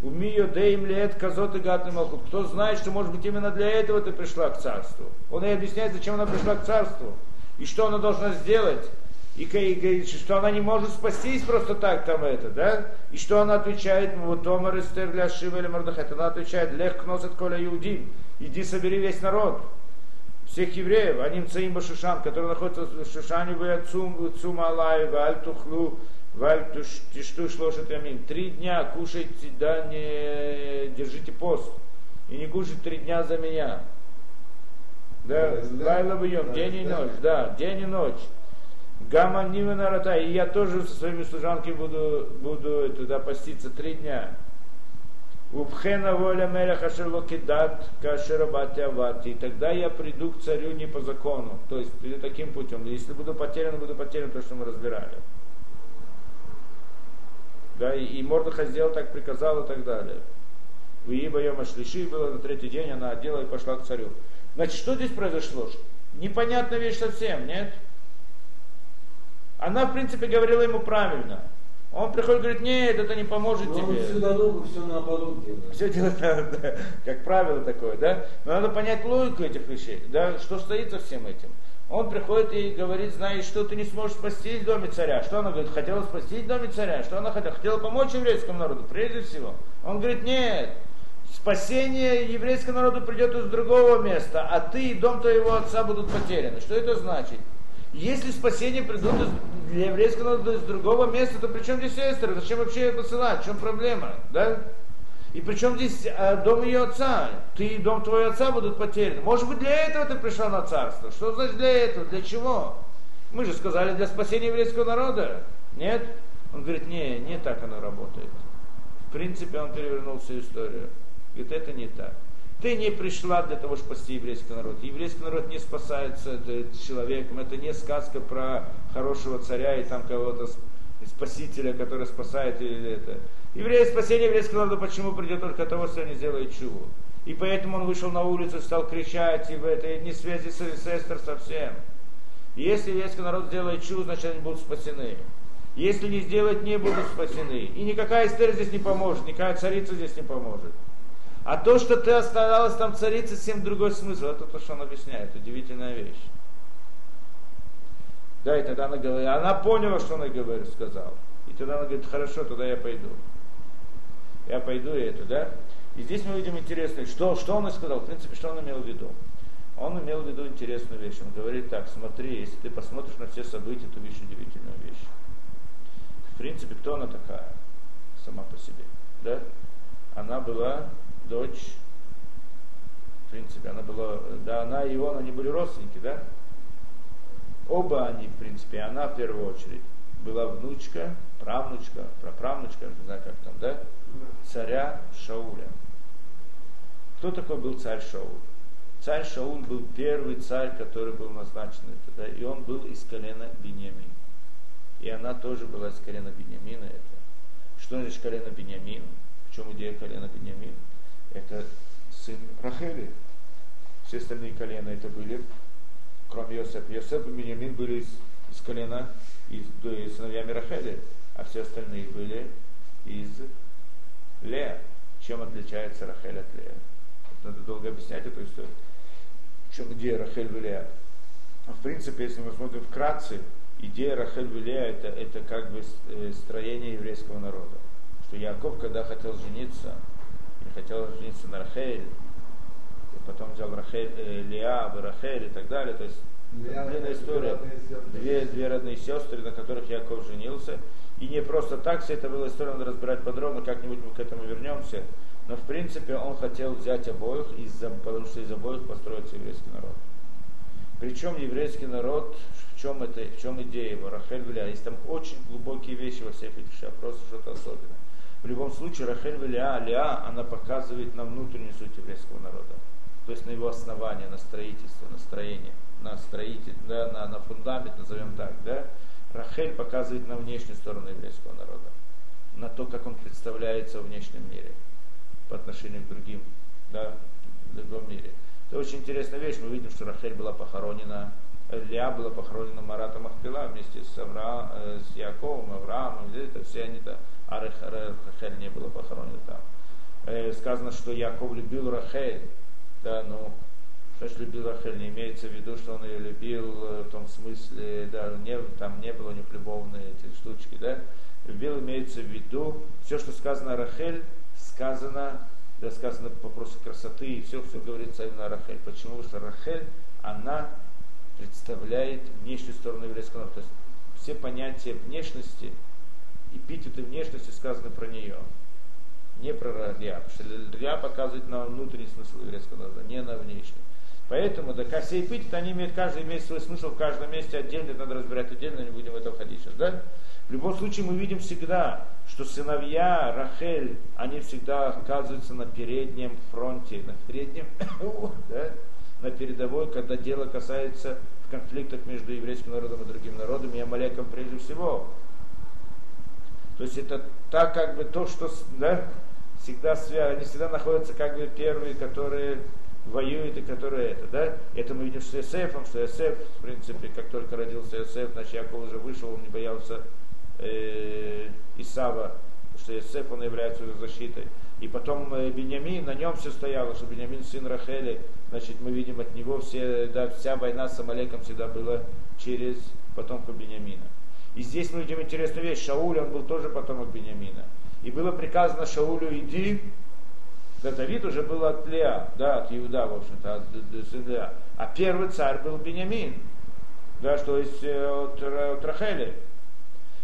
Умию деим лет казот и малхут. Кто знает, что может быть именно для этого ты пришла к царству. Он и объясняет, зачем она пришла к царству. И что она должна сделать. И, и, что она не может спастись просто так там это, да? И что она отвечает, вот Томар Эстер для Шива или Мордахет, она отвечает, лег носит коля иудим, иди собери весь народ всех евреев, они мцаим Башушан, которые находятся в Шушане, в Ацум, Цум Алай, в Альтухлу, в Альтушту Шлошет Ямин. Три дня кушайте, да, не держите пост. И не кушайте три дня за меня. Да, Лайла бьем, день и ночь, да, день и ночь. Гамма Нивена и я тоже со своими служанками буду, буду туда поститься три дня. Убхена воля меляха шерлокидат кашерабати авати. И тогда я приду к царю не по закону. То есть приду таким путем. Если буду потерян, буду потерян, то, что мы разбирали. Да, и, и Мордыха сделал так, приказал и так далее. В Йома Шлиши было на третий день, она одела и пошла к царю. Значит, что здесь произошло? Непонятная вещь совсем, нет? Она, в принципе, говорила ему правильно. Он приходит и говорит, нет, это не поможет Но тебе. Он всегда долго все наоборот делает. Все делает, да, как правило такое, да. Но надо понять логику этих вещей, да, что стоит за всем этим. Он приходит и говорит, знаешь, что ты не сможешь спастись в доме царя. Что она говорит, хотела спастись в доме царя. Что она хотела? Хотела помочь еврейскому народу, прежде всего. Он говорит, нет, спасение еврейскому народу придет из другого места, а ты и дом твоего отца будут потеряны. Что это значит? Если спасение придут для еврейского народа из другого места, то при чем здесь Эстер? Зачем вообще ее посылать? В чем проблема? Да? И причем здесь а, дом ее отца? Ты и дом твоего отца будут потеряны. Может быть, для этого ты пришел на царство? Что значит для этого? Для чего? Мы же сказали, для спасения еврейского народа. Нет? Он говорит, не, не так оно работает. В принципе, он перевернул всю историю. Говорит, это не так. Ты не пришла для того, чтобы спасти еврейский народ. Еврейский народ не спасается человеком. Это не сказка про хорошего царя и там кого-то спасителя, который спасает или это. Евреи, спасение еврейского народа почему придет только того, что они сделают чуву. И поэтому он вышел на улицу, стал кричать, и в этой не связи с, Эстер совсем. Если еврейский народ сделает чуву, значит они будут спасены. Если не сделать, не будут спасены. И никакая Эстер здесь не поможет, никакая царица здесь не поможет. А то, что ты оставалась там царицей, совсем другой смысл. Это то, что он объясняет. Удивительная вещь. Да, и тогда она говорит, она поняла, что он говорит, сказал. И тогда она говорит, хорошо, тогда я пойду. Я пойду и это, да? И здесь мы видим интересное, что, что он и сказал, в принципе, что он имел в виду. Он имел в виду интересную вещь. Он говорит так, смотри, если ты посмотришь на все события, то видишь удивительную вещь. В принципе, кто она такая сама по себе? Да? Она была дочь, в принципе, она была, да, она и он, они были родственники, да? Оба они, в принципе, она в первую очередь была внучка, правнучка, праправнучка, не знаю как там, да? Царя Шауля. Кто такой был царь Шауль? Царь Шауль был первый царь, который был назначен, да, и он был из колена Беньямин. и она тоже была из колена Бениамина. Это. Что значит колено Бениамин? В чем идея колена Бениамин? Это сын Рахели. Все остальные колена это были, кроме Йосефа. Йосеф и Бениамин были из, из колена, из, из сыновьями Рахели, а все остальные были из Лея. Чем отличается Рахель от Лея? Надо долго объяснять эту историю. В чем идея Рахель в Лея? В принципе, если мы смотрим вкратце, идея Рахель Вилея это, это как бы э, строение еврейского народа. Что Яков, когда хотел жениться, хотел жениться на Рахель, и потом взял Рахель, э, Леа, Рахель и так далее, то есть длинная история. Две, две родные сестры, на которых Яков женился. И не просто так, вся это была история, надо разбирать подробно, как-нибудь мы к этому вернемся. Но в принципе он хотел взять обоих, из-за, потому что из обоих построится еврейский народ. Причем еврейский народ, в чем, это, в чем идея его, Рахель Виля, есть там очень глубокие вещи во всех этих просто что-то особенное. В любом случае, Рахель Виля, Лиа, она показывает нам внутреннюю суть еврейского народа. То есть на его основание, на строительство, на строение, на строитель, да, на, на фундамент, назовем так, да. Рахель показывает на внешнюю сторону еврейского народа, на то, как он представляется в внешнем мире по отношению к другим, да, в другом мире. Это очень интересная вещь. Мы видим, что Рахель была похоронена, Леа была похоронена Марата Махпила вместе с, Авра, э, с Яковом, Авраамом, это все они то а Рахель не была похоронена там. Э, сказано, что Яков любил Рахель, да, ну, значит, любил Рахель, не имеется в виду, что он ее любил э, в том смысле, да, не, там не было у них любовные эти штучки, да, любил имеется в виду, все, что сказано Рахель, сказано когда сказано по вопросу красоты, и все, все говорится именно о Рахель. Почему? Потому что Рахель, она представляет внешнюю сторону еврейского народа. То есть все понятия внешности, эпитеты внешности сказаны про нее. Не про Рия, потому что Рия показывает на внутренний смысл еврейского народа, не на внешний. Поэтому да, все эпитеты, они имеют, каждый имеет свой смысл в каждом месте отдельно, это надо разбирать отдельно, не будем в это входить сейчас. Да? В любом случае мы видим всегда, что сыновья Рахель, они всегда оказываются на переднем фронте, на переднем, да, на передовой, когда дело касается в конфликтах между еврейским народом и другим народом, и Амалеком прежде всего. То есть это так как бы то, что да, всегда связано, они всегда находятся как бы первые, которые воюют и которые это, да? Это мы видим с Иосифом, что Иосиф, в принципе, как только родился Иосиф, значит, Яков уже вышел, он не боялся э, Исава, что Иосиф, он является уже защитой. И потом э, Беньямин, на нем все стояло, что Беньямин сын Рахели, значит, мы видим от него все, да, вся война с Амалеком всегда была через потомка Беньямина. И здесь мы видим интересную вещь, Шауль, он был тоже потомок Беньямина. И было приказано Шаулю, иди, да, Давид уже был от Леа, да, от Иуда, в общем-то, от, от Леа. А первый царь был Беньямин, да, что есть э, от, от Рахели.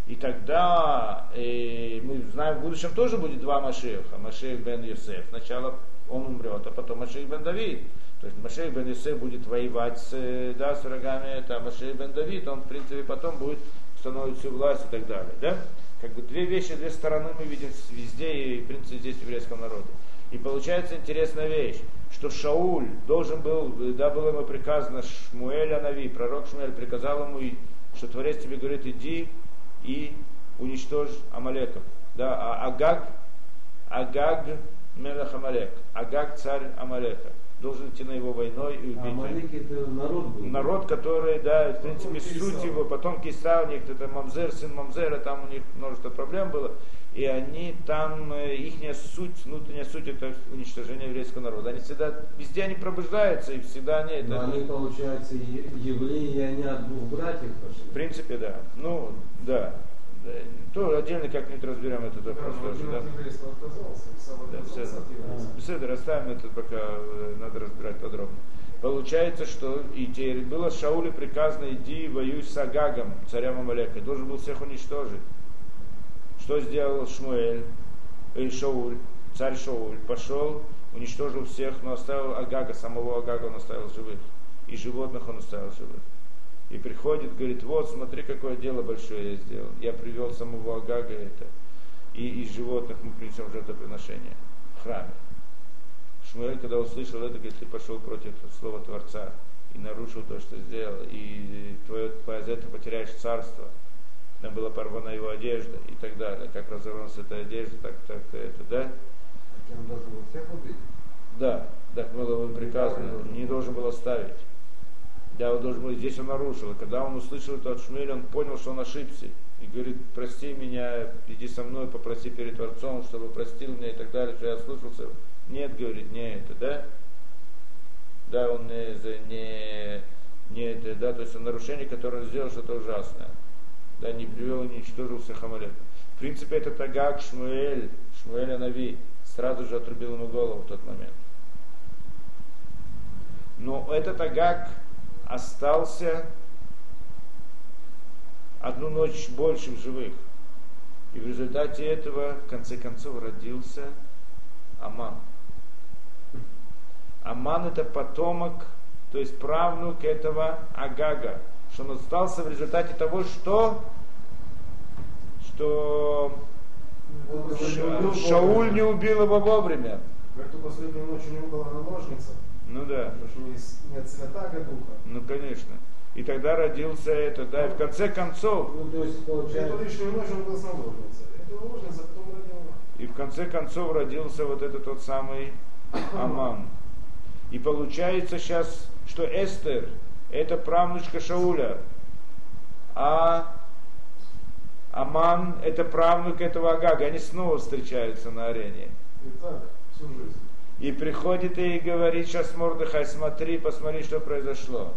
И тогда э, мы знаем, в будущем тоже будет два Машеха. Машех бен Йосеф. Сначала он умрет, а потом Машех бен Давид. То есть Машех бен Йосеф будет воевать с, э, да, с врагами, это Машех бен Давид, он в принципе потом будет становить всю власть и так далее. Да? Как бы две вещи, две стороны мы видим везде и в принципе здесь в еврейском народе. И получается интересная вещь, что Шауль должен был, да, было ему приказано Шмуэль Анави, пророк Шмуэль приказал ему, что Творец тебе говорит, иди и уничтожь Амалеков. Да, а Агаг, Агаг Мелах Амалек, Агаг царь Амалека должен идти на его войной и убить. А Амалек это народ был? Народ, который, да, в принципе, суть его, потомки Исава, них это Мамзер, сын Мамзера, там у них множество проблем было, и они там, э, их суть, внутренняя суть, это уничтожение еврейского народа. Они всегда, везде они пробуждаются, и всегда они это... Но они, получается, евреи, и они от двух братьев пошли? В принципе, да. Ну, да. То отдельно как-нибудь разберем этот вопрос да, тоже. Да, да все, это расставим это пока э, надо разбирать подробно. Получается, что идея было Шауле приказано, иди воюй с Агагом, царем Амалека. Должен был всех уничтожить. Что сделал Шмуэль, и Шауль, царь Шауль? Пошел, уничтожил всех, но оставил Агага, самого Агага он оставил живых. И животных он оставил живых. И приходит, говорит, вот смотри, какое дело большое я сделал. Я привел самого Агага это. И из животных мы принесем жертвоприношение в храме. Шмуэль, когда услышал это, говорит, ты пошел против слова Творца и нарушил то, что сделал, и твое, за это потеряешь царство. там была порвана его одежда и так далее. Как разорвалась эта одежда, так, так, это, да? Он должен был всех убить? Да, так было приказано, не должен был оставить. Да, он должен был, здесь он нарушил. И когда он услышал это от Шмеля, он понял, что он ошибся. И говорит, прости меня, иди со мной, попроси перед Творцом, чтобы простил меня и так далее, что я слышался. Нет, говорит, не это, да? Да, он не, не, не это, да, то есть нарушение, которое он сделал, что-то ужасное. Да, не привел не уничтожил всех Амалек. В принципе, это Тагак Шмуэль, Шмуэль Анави, сразу же отрубил ему голову в тот момент. Но этот Агак остался одну ночь больше в живых. И в результате этого, в конце концов, родился Аман. Аман это потомок, то есть правнук этого Агага, что он остался в результате того, что, что Шауль не убил его вовремя. В эту последнюю ночь у него была наложница. Ну да. Потому что не, не от святаго духа. Ну конечно. И тогда родился это, да, и в конце концов, Ну, то есть, Эту получается, лишнюю ночь он был с наложницей. Эта наложница потом родила. и в конце концов родился вот этот тот самый Аман. И получается сейчас, что Эстер это правнучка Шауля, а Аман это правнук этого Агага. Они снова встречаются на арене. И так всю жизнь. И приходит и говорит сейчас Мордыхай, смотри, посмотри, что произошло.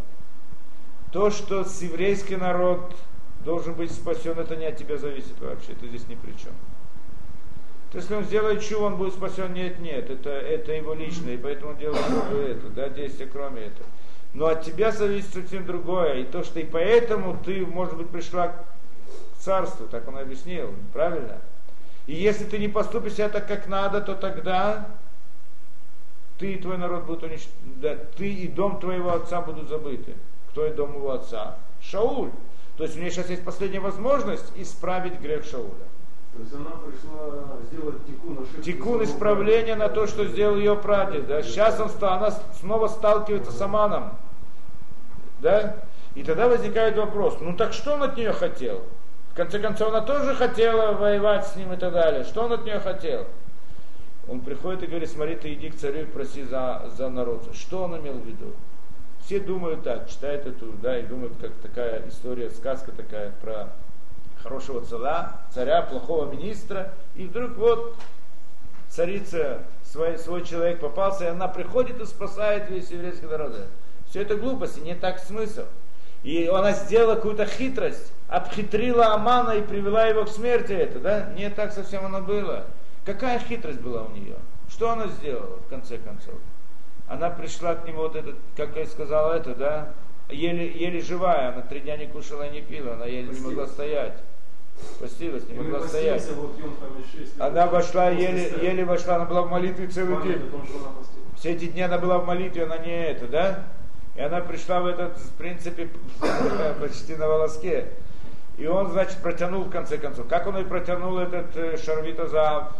То, что с еврейский народ должен быть спасен, это не от тебя зависит вообще, ты здесь ни при чем. То есть, если он сделает чу, он будет спасен, нет, нет, это, это его личное, и поэтому делает это, да, действие кроме этого. Но от тебя зависит совсем другое, и то, что и поэтому ты, может быть, пришла к царству, так он объяснил, правильно? И если ты не поступишь себя так, как надо, то тогда ты и твой народ будут уничтожены, да, ты и дом твоего отца будут забыты. Кто и дом его отца? Шауль. То есть у нее сейчас есть последняя возможность исправить грех Шауля. То есть она пришла сделать тикун ошибки. Тикун исправления на то, что сделал ее прадед. Да? Сейчас он, она снова сталкивается с Аманом. Да? И тогда возникает вопрос, ну так что он от нее хотел? В конце концов, она тоже хотела воевать с ним и так далее. Что он от нее хотел? Он приходит и говорит, смотри, ты иди к царю и проси за, за народ. Что он имел в виду? Все думают так, читают эту, да, и думают, как такая история, сказка такая про хорошего царя, царя, плохого министра, и вдруг вот царица, свой, свой человек попался, и она приходит и спасает весь еврейский народ. Все это глупости, не так смысл. И она сделала какую-то хитрость, обхитрила Амана и привела его к смерти это, да? Не так совсем оно было. Какая хитрость была у нее? Что она сделала в конце концов? Она пришла к нему, вот этот, как я сказал, это, да, еле, еле живая, она три дня не кушала и не пила, она еле не могла стоять. Постилась, не могла стоять. Хамиши, Она вошла, еле, еле вошла, она была в молитве целый день. Все эти дни она была в молитве, она не это, да? И она пришла в этот, в принципе, почти на волоске. И он, значит, протянул в конце концов. Как он и протянул этот э, Шарвита Заав,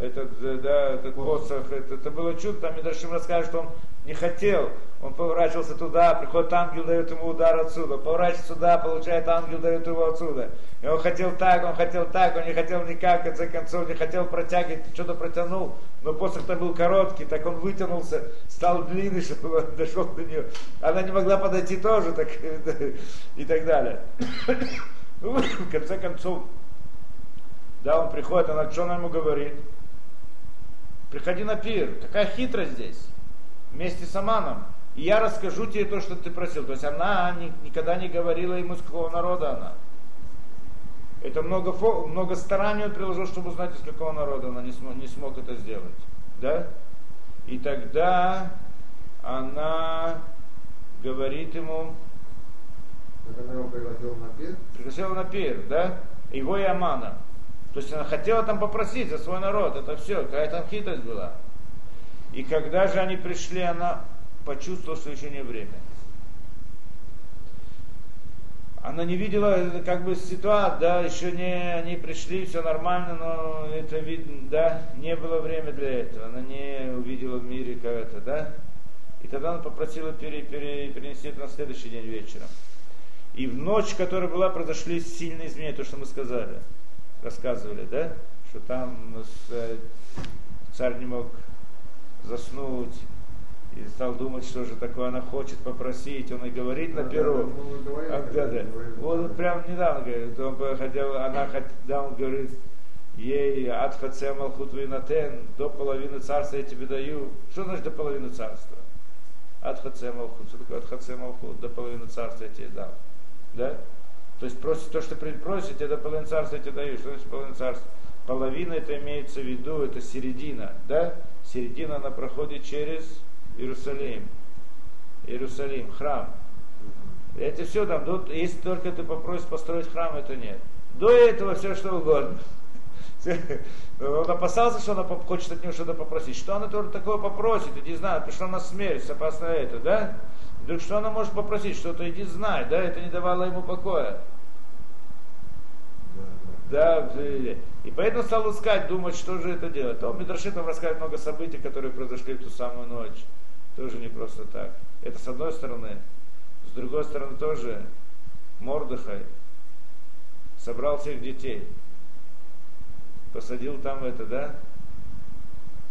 этот, э, да, этот посох, это, это было чудо, там Медрашим расскажет, что он не хотел, он поворачивался туда, приходит ангел, дает ему удар отсюда, поворачивается сюда, получает ангел, дает его отсюда. И он хотел так, он хотел так, он не хотел никак, в конце концов, не хотел протягивать, что-то протянул, но посох-то был короткий, так он вытянулся, стал длинный, чтобы он дошел до нее. Она не могла подойти тоже, так, и так далее. Ну, в конце концов, да, он приходит, она что она ему говорит? Приходи на пир. Какая хитрость здесь? Вместе с Аманом. И я расскажу тебе то, что ты просил. То есть она ни- никогда не говорила ему, с какого народа она. Это много, много стараний он приложил, чтобы узнать, из какого народа она не смог, не смог это сделать. Да? И тогда она говорит ему, Так она его пригласила на пир. пригласила на пир, да? Его и Амана. То есть она хотела там попросить за свой народ, это все, какая там хитрость была. И когда же они пришли, она почувствовала, что еще не время. Она не видела э, как бы ситуацию, да, еще не, они пришли, все нормально, но это видно, да, не было время для этого. Она не увидела в мире как это, да. И тогда она попросила пере- пере- перенести это на следующий день вечером. И в ночь, которая была, произошли сильные изменения, то, что мы сказали, рассказывали, да? Что там э, царь не мог заснуть, и стал думать, что же такое она хочет попросить. Он и говорит на перу. А, да, да. Он прям недавно говорит, он хотел, она да, он говорит, ей от хаце малхут винатен, до половины царства я тебе даю. Что значит до половины царства? От хаце малхут. Что такое от хаце малхут? До половины царства я тебе дам. Да? То есть просто то, что просит, тебе до половины царства я тебе даю. Что значит половина царства? Половина это имеется в виду, это середина. Да? Середина она проходит через Иерусалим. Иерусалим, храм. Это все там, если только ты попросишь построить храм, это нет. До этого все что угодно. Он опасался, что она хочет от него что-то попросить. Что она тоже такое попросит? Иди знай, пришла на смерть, опасно это, да? Вдруг что она может попросить? Что-то иди знай, да? Это не давало ему покоя. Да, и поэтому стал искать, думать, что же это делать. То Мидрашит нам рассказывает много событий, которые произошли в ту самую ночь. Тоже не просто так. Это с одной стороны. С другой стороны тоже Мордыхай собрал всех детей. Посадил там это, да?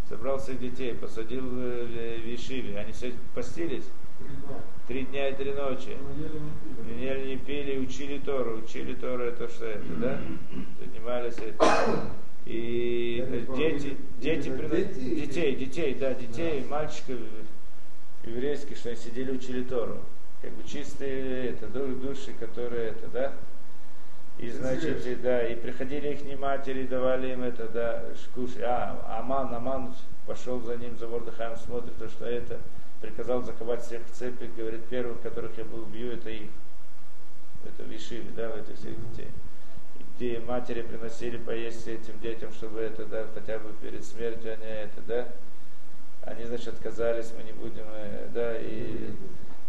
Собрал всех детей, посадил в Вишиве. Они все постились. Три дня и три ночи. Не ели, не пили, учили Тору. Учили Тору, это что это, да? Занимались этим. И дети, дети, дети, детей, детей, да, детей, мальчиков еврейских, что они сидели, учили Тору. Как бы чистые это, души, которые это, да? И значит, и, да, и приходили их матери, давали им это, да, кушать. А, Аман, Аман пошел за ним, за Вордыхаем, смотрит, то, что это, приказал заковать всех в цепи, говорит, первых, которых я убью, это их. Это вишили, да, в этих всех детей. Где матери приносили поесть этим детям, чтобы это, да, хотя бы перед смертью они это, да, они, значит, отказались, мы не будем, э, да, и,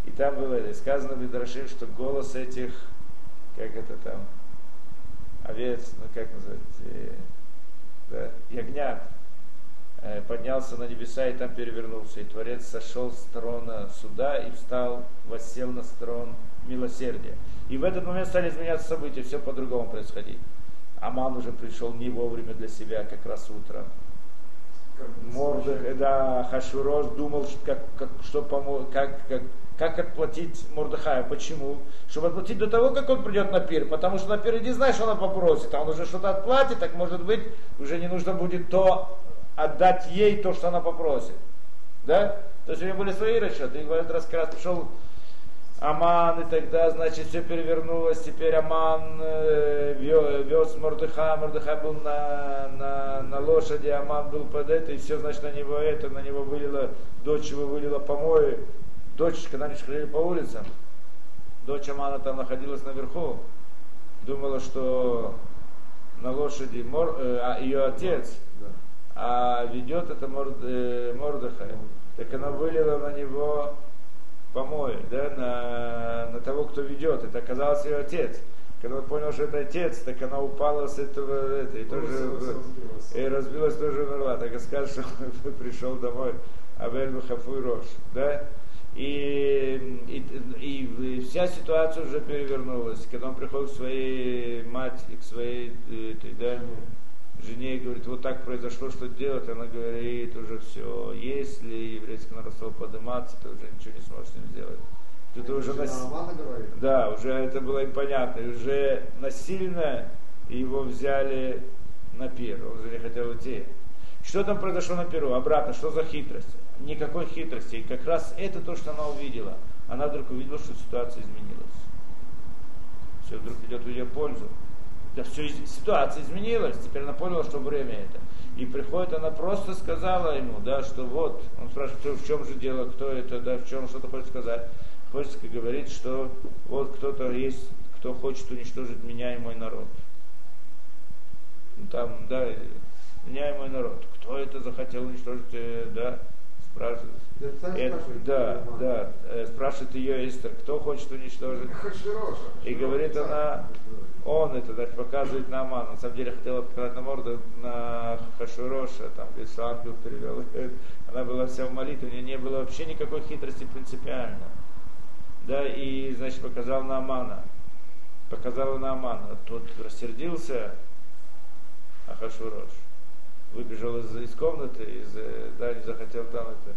и там было, и сказано в Идрашим, что голос этих, как это там, овец, ну как назвать, э, да, ягнят, поднялся на небеса и там перевернулся. И Творец сошел с трона суда и встал, воссел на трон милосердия. И в этот момент стали изменяться события, все по-другому происходить. Аман уже пришел не вовремя для себя, как раз утром. Мордых, да, Хашурош думал, как, как, что помо, как, как, как отплатить Мордыхаю. Почему? Чтобы отплатить до того, как он придет на пир. Потому что на пир не знаешь, что она попросит. А он уже что-то отплатит, так может быть, уже не нужно будет то отдать ей то, что она попросит. Да? То есть у него были свои расчеты. И в этот раз как раз пришел Аман, и тогда, значит, все перевернулось. Теперь Аман э, вез Мордыха, Мордыха был на, на, на лошади, Аман был под это, и все, значит, на него это, на него вылила, дочь его вылила помои. Дочь, когда они шли по улицам, дочь Амана там находилась наверху, думала, что на лошади Мор, э, а ее отец, а ведет это Мор, э, Мордыхай. Так она вылила на него помой, да, на, на того, кто ведет. Это оказался ее отец. Когда он понял, что это отец, так она упала с этого, это, и тоже разбилась. и разбилась, тоже умерла. Так и скажет, что он пришел домой, Абель Бахафуй Рош, да, и, и, и вся ситуация уже перевернулась. Когда он приходит к своей матери, к своей этой, да, жене и говорит, вот так произошло, что делать, она говорит, уже все, если еврейский народ стал подниматься, ты уже ничего не сможешь с ним сделать. Тут это уже нас... Да, уже это было им понятно. И уже насильно его взяли на пир. Он уже не хотел идти. Что там произошло на перу? Обратно, что за хитрость? Никакой хитрости. И как раз это то, что она увидела. Она вдруг увидела, что ситуация изменилась. Все вдруг идет в ее пользу. Да все, ситуация изменилась, теперь она поняла, что время это. И приходит, она просто сказала ему, да, что вот, он спрашивает, в чем же дело, кто это, да, в чем что-то хочет сказать. Хочет говорить, что вот кто-то есть, кто хочет уничтожить меня и мой народ. Ну, там, да, меня и мой народ. Кто это захотел уничтожить, э, да, спрашивает. Это, да, да, э, спрашивает ее Эстер, кто хочет уничтожить. И говорит она, он это так показывает на Аман. На самом деле хотела показать на морду на Хашуроша, там, где ангел перевел. Она была вся в молитве, у нее не было вообще никакой хитрости принципиально. Да, и, значит, показал на Амана. показала на Амана. Тот рассердился, Ахашурош. Выбежал из, из комнаты, из, э, да, не захотел там это,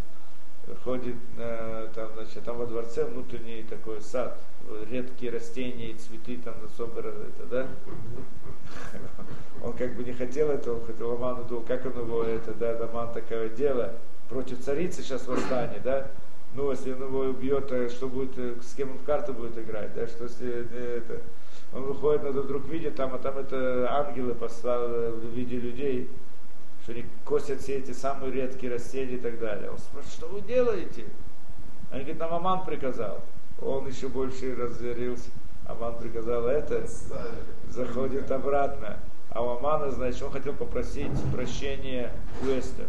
ходит на, там, значит, там во дворце внутренний такой сад, редкие растения и цветы там на собор, это, да? Он как бы не хотел этого, хотел Аману, думал, как он его, это, да, Аман такое дело, против царицы сейчас восстание, да? Ну, если он его убьет, что будет, с кем он в карты будет играть, да, что если это, он выходит, надо вдруг видит там, а там это ангелы послали в виде людей, что они косят все эти самые редкие растения и так далее. Он спрашивает, что вы делаете? Они говорят, нам Аман приказал. Он еще больше разверился. Аман приказал это, заходит обратно. А у Амана, значит, он хотел попросить прощения у Эстер.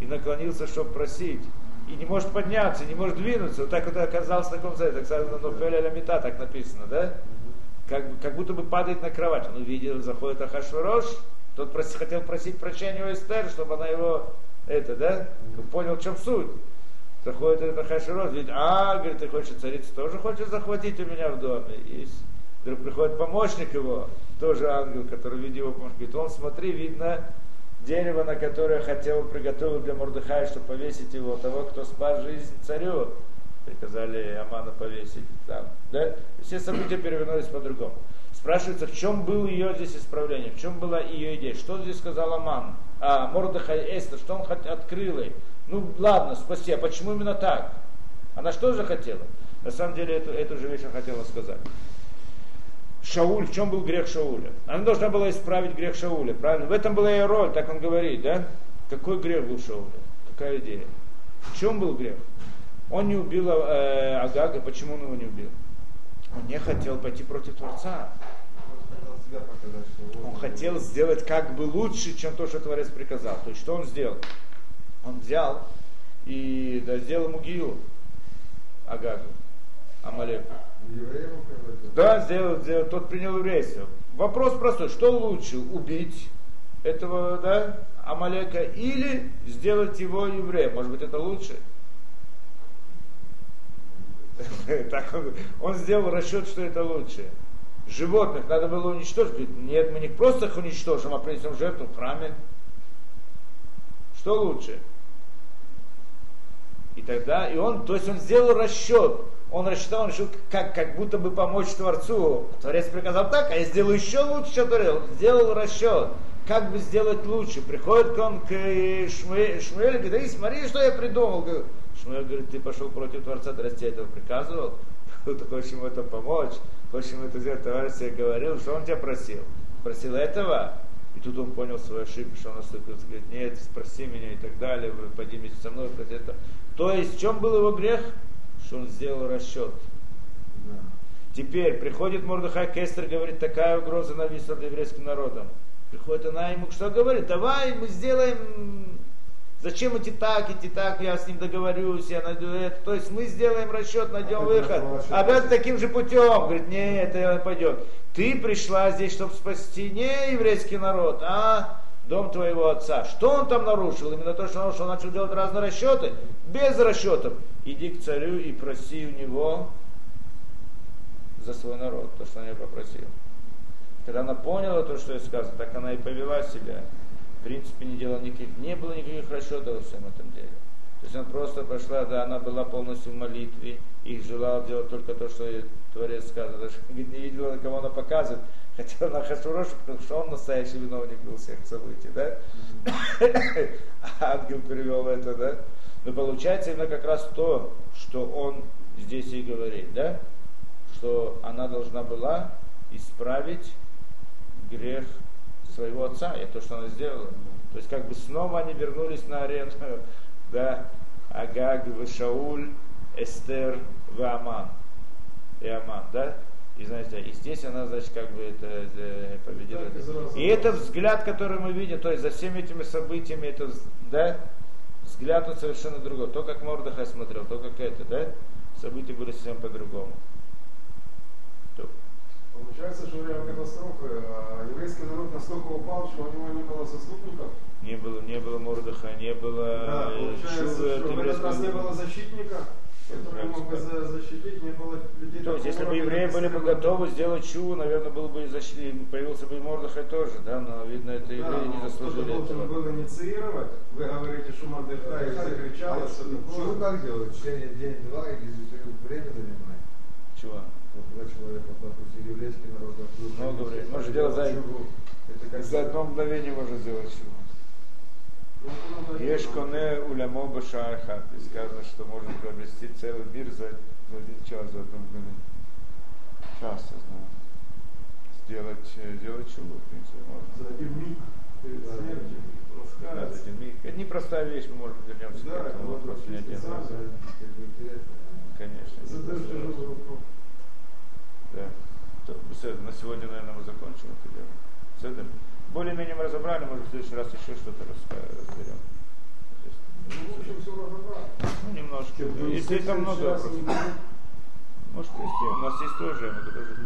И наклонился, чтобы просить. И не может подняться, не может двинуться. Вот так вот оказался на таком так сказано, но Ламита, так написано, да? Как, как будто бы падает на кровать. Он увидел, заходит Ахашварош, тот прос, хотел просить прощения у Эстер, чтобы она его, это, да, понял, в чем суть. Заходит этот Ахашварош, видит, а, говорит, ты хочешь, царица тоже хочет захватить у меня в доме. И вдруг приходит помощник его, тоже ангел, который видит его помощник, говорит, он, смотри, видно, дерево, на которое хотел приготовить для Мордыхая, чтобы повесить его, того, кто спас жизнь царю приказали Амана повесить там. Да? Все события перевернулись по-другому. Спрашивается, в чем было ее здесь исправление, в чем была ее идея, что здесь сказал Аман, а Мордахай Эстер, что он открыл ей. Ну ладно, спаси, а почему именно так? Она что же хотела? На самом деле эту, эту же вещь я хотела сказать. Шауль, в чем был грех Шауля? Она должна была исправить грех Шауля, правильно? В этом была ее роль, так он говорит, да? Какой грех был Шауля? Какая идея? В чем был грех? Он не убил э, Агага. Почему он его не убил? Он не хотел пойти против Творца. Он хотел сделать как бы лучше, чем то, что Творец приказал. То есть что он сделал? Он взял и да, сделал Мугию Агагу, Амалеку. Да, сделал, сделал, тот принял еврейство. Вопрос простой, что лучше, убить этого, да, Амалека или сделать его евреем? Может быть, это лучше? Так он, он сделал расчет, что это лучше. Животных надо было уничтожить. Нет, мы не просто их уничтожим, а принесем жертву в храме. Что лучше? И тогда, и он, то есть он сделал расчет. Он рассчитал, он решил, как, как будто бы помочь Творцу. Творец приказал так, а я сделаю еще лучше, Творец. Он сделал расчет, как бы сделать лучше. Приходит он к Шмуэлю, Шмуэлю говорит, да смотри, что я придумал. Шмуэль говорит, ты пошел против Творца, ты тебе этого приказывал, ты хочешь ему это помочь, хочешь ему это сделать, товарищ тебе говорил, что он тебя просил? Просил этого, и тут он понял свою ошибку, что он оступился, говорит, нет, спроси меня и так далее, вы поднимитесь со мной, хоть это. То есть в чем был его грех? Что он сделал расчет. Да. Теперь приходит Мордыхай Кестер, говорит, такая угроза нависла над еврейским народом. Приходит она ему, что говорит, давай мы сделаем Зачем идти так, идти так, я с ним договорюсь, я найду это. То есть мы сделаем расчет, найдем а выход. Опять таким же путем. Говорит, нет, это не пойдет. Ты пришла здесь, чтобы спасти не еврейский народ, а дом твоего отца. Что он там нарушил? Именно то, что он, нарушил, он начал делать разные расчеты. Без расчетов. Иди к царю и проси у него за свой народ, то, что он ее попросил. Когда она поняла то, что я сказал, так она и повела себя принципе не делал никаких, не было никаких расчетов во всем этом деле. То есть она просто пошла, да, она была полностью в молитве и желала делать только то, что Творец сказал. Даже не видела, на кого она показывает. Хотела на Хашурошу, потому что он настоящий виновник был всех событий, да? Ангел перевел это, да? Но получается именно как раз то, что он здесь и говорит, да? Что она должна была исправить грех своего отца, и то, что она сделала. То есть как бы снова они вернулись на арену, да, Агаг, Шауль, Эстер, Аман. И Аман, да? И знаете, и здесь она, значит, как бы это, это победила. И это взгляд, который мы видим, то есть за всеми этими событиями, это, да, взгляд он совершенно другой. То, как Мордыхай смотрел, то, как это, да, события были совсем по-другому. Получается, что время катастрофы а, еврейский народ настолько упал, что у него не было заступников. Не было, не было Мордыха, не было да, получается, Шува, что в этот раз не было защитника. Которые мог бы за- защитить, не было людей. То есть, если бы евреи были бы готовы сделать чуву, наверное, был бы и защит, появился бы и Мордыхай тоже, да, но, видно, это Да, евреи не заслужили кто-то должен этого. был инициировать. Вы говорите, что Мордехай закричал, и все Чего такое. как делают? Чтение день-два или время занимает? Чего? Вот два человека, допустим, еврейский народ они времени. все Может, делать делать за-. Это как За одно мгновение можно сделать чуву. Ну, это надо Ешь делать. коне улямо башахат. И сказано, что можно приобрести целый мир за, за один час, за одно мгновение. Час, я знаю. Сделать, э, сделать чудо, в принципе, можно. За один миг Да, за один миг. Это непростая вещь, мы можем вернемся Да, к это этому вопросу не один раз. Конечно. Тяжелый вопрос. Да. То, беседа, на сегодня, наверное, мы закончим это дело. Более-менее мы разобрали, может, в следующий раз еще что-то разберем. Ну. Ну, немножко. Ну, Если там много вопросов. Может, вести. У нас есть тоже, мы тоже.